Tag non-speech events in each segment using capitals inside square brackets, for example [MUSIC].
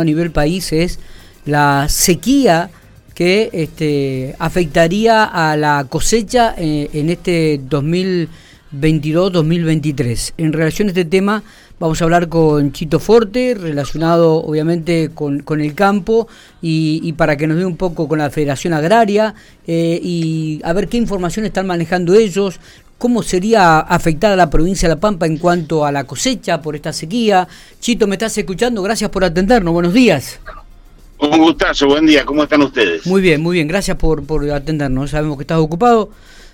a nivel país es la sequía que este, afectaría a la cosecha eh, en este 2022-2023. En relación a este tema vamos a hablar con Chito Forte, relacionado obviamente con, el campo y, para que nos dé un poco con la Federación Agraria eh, y a ver qué información están manejando ellos, cómo sería afectada la provincia de La Pampa en cuanto a la cosecha por esta sequía. Chito, ¿me estás escuchando? Gracias por atendernos. Buenos días. Un gustazo, buen día, ¿cómo están ustedes? Muy bien, muy bien, gracias por, por atendernos. Sabemos que estás ocupado,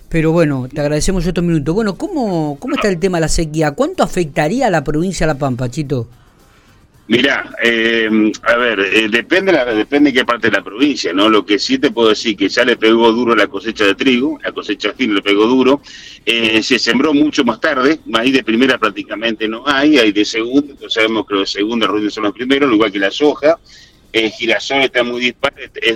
pero bueno, te agradecemos estos minutos. Bueno, ¿cómo, ¿cómo está el tema de la sequía? ¿Cuánto afectaría a la provincia de La Pampa, Chito? Mirá, eh, a ver, eh, depende la, depende de qué parte de la provincia, ¿no? Lo que sí te puedo decir que ya le pegó duro la cosecha de trigo, la cosecha fin le pegó duro, eh, se sembró mucho más tarde, ahí de primera prácticamente no hay, hay de segunda, entonces sabemos que los de segunda son los primeros, igual que la soja, el girasol está muy dispar,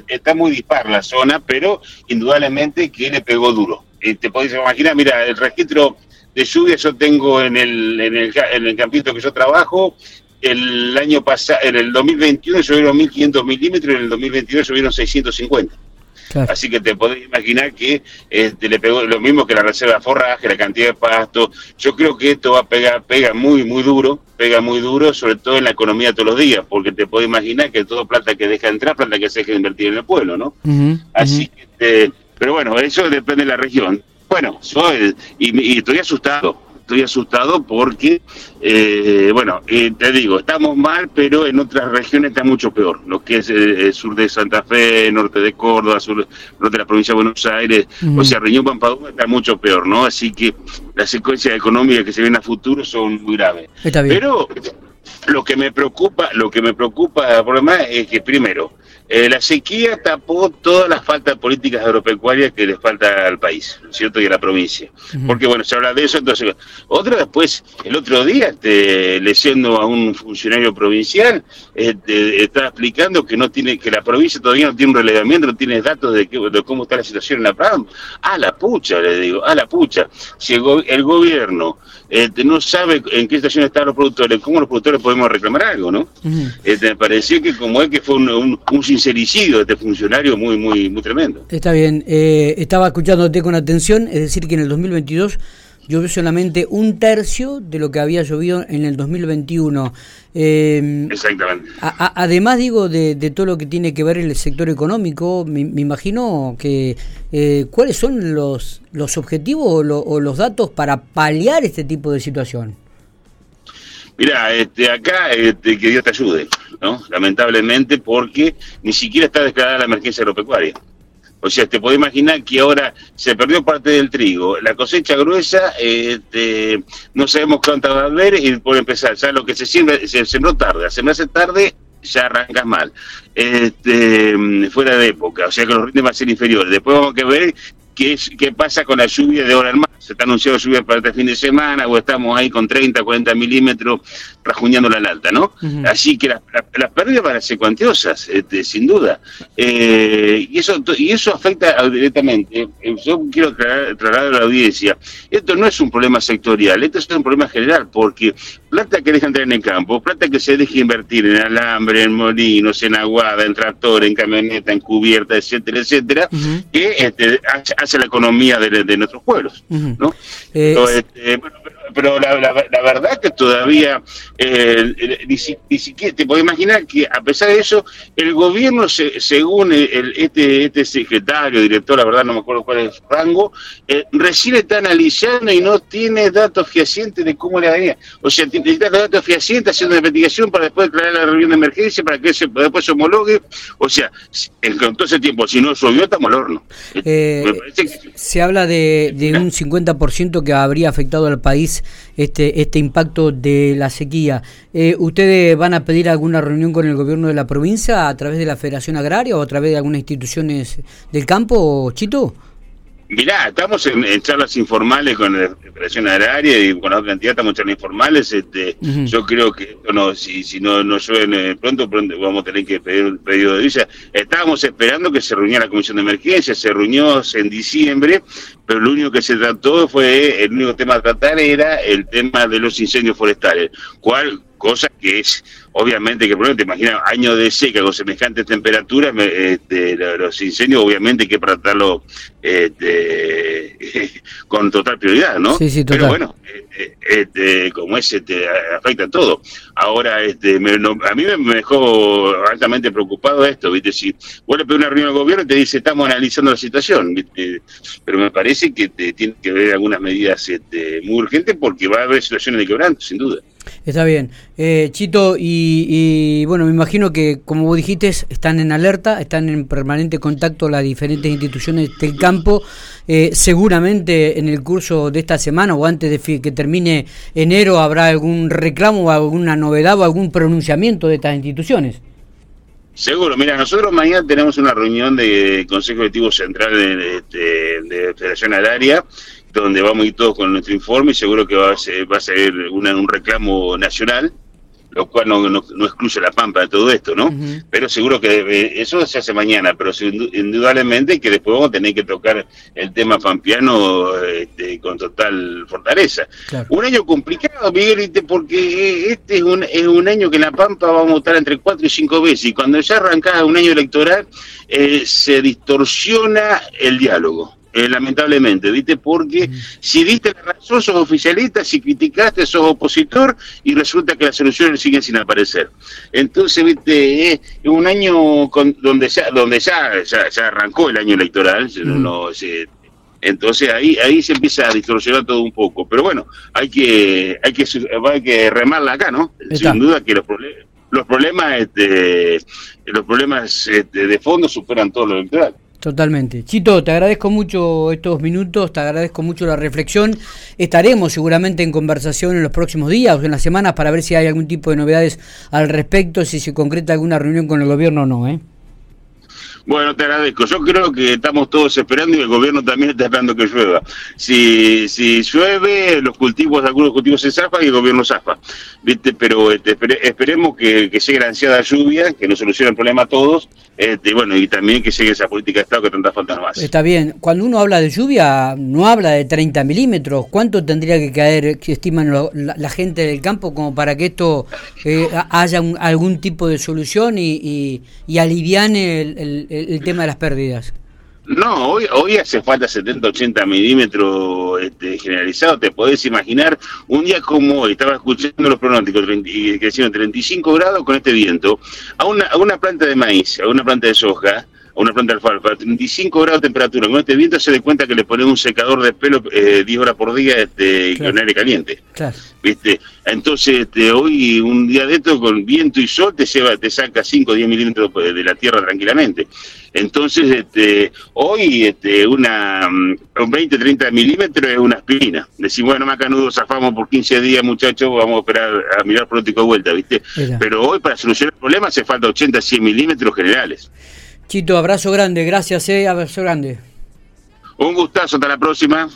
está muy dispar la zona, pero indudablemente que le pegó duro. te podés imaginar, mira, el registro de lluvia yo tengo en el, en el, en el campito que yo trabajo, el año pasado, en el 2021 llovieron 1.500 milímetros y en el 2022 llovieron 650. Así que te podés imaginar que este, le pegó lo mismo que la reserva de forraje, la cantidad de pasto. Yo creo que esto va a pegar, pega muy, muy duro, pega muy duro, sobre todo en la economía todos los días, porque te podés imaginar que todo plata que deja entrar, plata que se deja invertir en el pueblo, ¿no? Así que, este, pero bueno, eso depende de la región. Bueno, soy, y estoy asustado estoy asustado porque, eh, bueno, eh, te digo, estamos mal, pero en otras regiones está mucho peor. Lo que es eh, el sur de Santa Fe, norte de Córdoba, sur, norte de la provincia de Buenos Aires, o sea, Reñón Pampaduma está mucho peor, ¿no? Así que las secuencias económicas que se ven a futuro son muy graves. Pero lo que me preocupa, lo que me preocupa por demás es que primero, eh, la sequía tapó todas las faltas políticas agropecuarias que le falta al país, ¿cierto? Y a la provincia. Porque, bueno, se habla de eso, entonces. Otra después, el otro día, este, leyendo a un funcionario provincial, este, estaba explicando que no tiene, que la provincia todavía no tiene un relevamiento, no tiene datos de, cómo está la situación en la PRAM. A la pucha, le digo, a la pucha. Si el, gobierno este, no sabe en qué situación están los productores, ¿cómo los productores podemos reclamar algo, no? este, me pareció que como es que fue un, un, un sincericidio de este funcionario muy, muy, muy tremendo. Está bien, eh, estaba escuchándote con atención, es decir, que en el 2022 llovió solamente un tercio de lo que había llovido en el 2021. Eh, Exactamente. además, digo, de, todo lo que tiene que ver en el sector económico, me, imagino que eh, cuáles son los, los objetivos o, los datos para paliar este tipo de situación. Mira, este, acá este, que Dios te ayude, ¿no? Lamentablemente, porque ni siquiera está declarada la emergencia agropecuaria. O sea, te puedes imaginar que ahora se perdió parte del trigo, la cosecha gruesa, este, no sabemos cuánta va a haber y por empezar, ya lo que se siembra, se sembró tarde, se me tarde, ya arrancas mal, este, fuera de época, o sea que los rindes van a ser inferiores. Después vamos a ver qué, qué pasa con la lluvia de ahora en más se está anunciando lluvia para este fin de semana, o estamos ahí con 30, 40 milímetros rajuñando la alta, ¿no? Así que las, pérdidas van a ser cuantiosas, este, sin duda. Eh, y, eso, y eso afecta directamente. Eh, yo quiero trasladar a la audiencia, esto no es un problema sectorial, esto es un problema general, porque plata que deja entrar en el campo, plata que se deja invertir en alambre, en molinos, en aguada, en tractor, en camioneta, en cubierta, etcétera, etcétera, que este, hace la economía de, nuestros pueblos. ¿no? Eh, este, pero la, la, verdad que todavía eh, ni, siquiera te puedo imaginar que a pesar de eso el gobierno según el, este este secretario director la verdad no me acuerdo cuál es su rango eh, recién está analizando y no tiene datos fehacientes de cómo le venía o sea necesita datos fehacientes haciendo una investigación para después declarar la reunión de emergencia para que se, después se homologue. O sea en todo ese tiempo si no subió estamos al horno. Eh, se habla de, de un 50% que habría afectado al país este, este impacto de la sequía. Eh, ¿Ustedes van a pedir alguna reunión con el gobierno de la provincia a través de la Federación Agraria o a través de algunas instituciones del campo, Chito? Mirá, estamos en, charlas informales con la Federación Agraria y con la otra entidad, estamos en charlas informales. Este, Yo creo que no, si, si no, no llueve pronto, pronto vamos a tener que pedir un pedido de visa. Estábamos esperando que se reuniera la Comisión de Emergencia, se reunió en diciembre, pero lo único que se trató fue, el único tema a tratar era el tema de los incendios forestales, cual cosa que es obviamente que el problema, te imaginas, años de seca con semejantes temperaturas, este, los incendios obviamente hay que tratarlo este, [LAUGHS] con total prioridad, ¿no? Sí, sí, total. Pero bueno, este, este como ese te afecta a todo. Ahora, este, a mí me dejó altamente preocupado esto, ¿viste? Si vos le una reunión al gobierno y te dice, estamos analizando la situación, ¿viste? Pero me parece que te, tiene que haber algunas medidas este, muy urgentes porque va a haber situaciones de quebranto, sin duda. Está bien. Eh, Chito, y, bueno, me imagino que, como vos dijiste, están en alerta, están en permanente contacto las diferentes instituciones del campo. Eh, seguramente en el curso de esta semana o antes de que termine enero habrá algún reclamo alguna novedad o algún pronunciamiento de estas instituciones. Seguro, mira, nosotros mañana tenemos una reunión de Consejo Ejecutivo Central de, este, de Federación Agraria donde vamos a ir todos con nuestro informe y seguro que va a ser, va a ser un reclamo nacional, lo cual no, no, excluye la pampa de todo esto, ¿no? Pero seguro que eso se hace mañana, pero indudablemente que después vamos a tener que tocar el tema pampiano este, con total fortaleza. Un año complicado, Miguel, porque este es un, es un año que en la pampa vamos a estar entre cuatro y cinco veces, y cuando ya arrancaba un año electoral eh, se distorsiona el diálogo eh, lamentablemente, ¿viste? Porque si diste la razón, sos oficialista, si criticaste, sos opositor y resulta que las soluciones siguen sin aparecer. Entonces, ¿viste? Es un año con, donde ya donde ya, ya, arrancó el año electoral, entonces ahí ahí se empieza a distorsionar todo un poco. Pero bueno, hay que hay que, hay que remarla acá, ¿no? Sin duda que los problemas los problemas este, los problemas este, de fondo superan todo lo electoral. Totalmente. Chito, te agradezco mucho estos minutos, te agradezco mucho la reflexión. Estaremos seguramente en conversación en los próximos días o en las semanas para ver si hay algún tipo de novedades al respecto, si se concreta alguna reunión con el gobierno o no. ¿eh? Bueno, te agradezco. Yo creo que estamos todos esperando y el gobierno también está esperando que llueva. Si, si llueve, los cultivos, algunos cultivos se zafan y el gobierno zafa. ¿Viste? Pero este, esperemos que, que llegue la ansiada lluvia, que nos solucione el problema a todos. Este, bueno, y también que llegue esa política de Estado que tanta falta hace. Está bien. Cuando uno habla de lluvia, no habla de 30 milímetros. ¿Cuánto tendría que caer, estiman la, gente del campo, como para que esto eh, haya algún tipo de solución y, y, aliviane el el, tema de las pérdidas? No, hoy, hoy hace falta 70, 80 milímetros este, generalizado. Te podés imaginar un día como hoy, estaba escuchando los pronósticos que decían 35 grados con este viento, a una, a una planta de maíz, a una planta de soja, a una planta de alfalfa, 35 grados de temperatura, con este viento se da cuenta que le ponen un secador de pelo eh, 10 horas por día este, con aire caliente. ¿Viste? Entonces, este, hoy, un día de esto, con viento y sol, te lleva, te saca 5 o 10 milímetros de la tierra tranquilamente. Entonces, este, hoy, este, una, un 20, 30 milímetros es una aspirina. Decimos, bueno, Macanudo, zafamos por 15 días, muchachos, vamos a esperar a mirar pronto de vuelta, ¿viste? Pero hoy, para solucionar el problema, hace falta 80, 100 milímetros generales. Chito, abrazo grande, gracias, eh, abrazo grande. Un gustazo, hasta la próxima.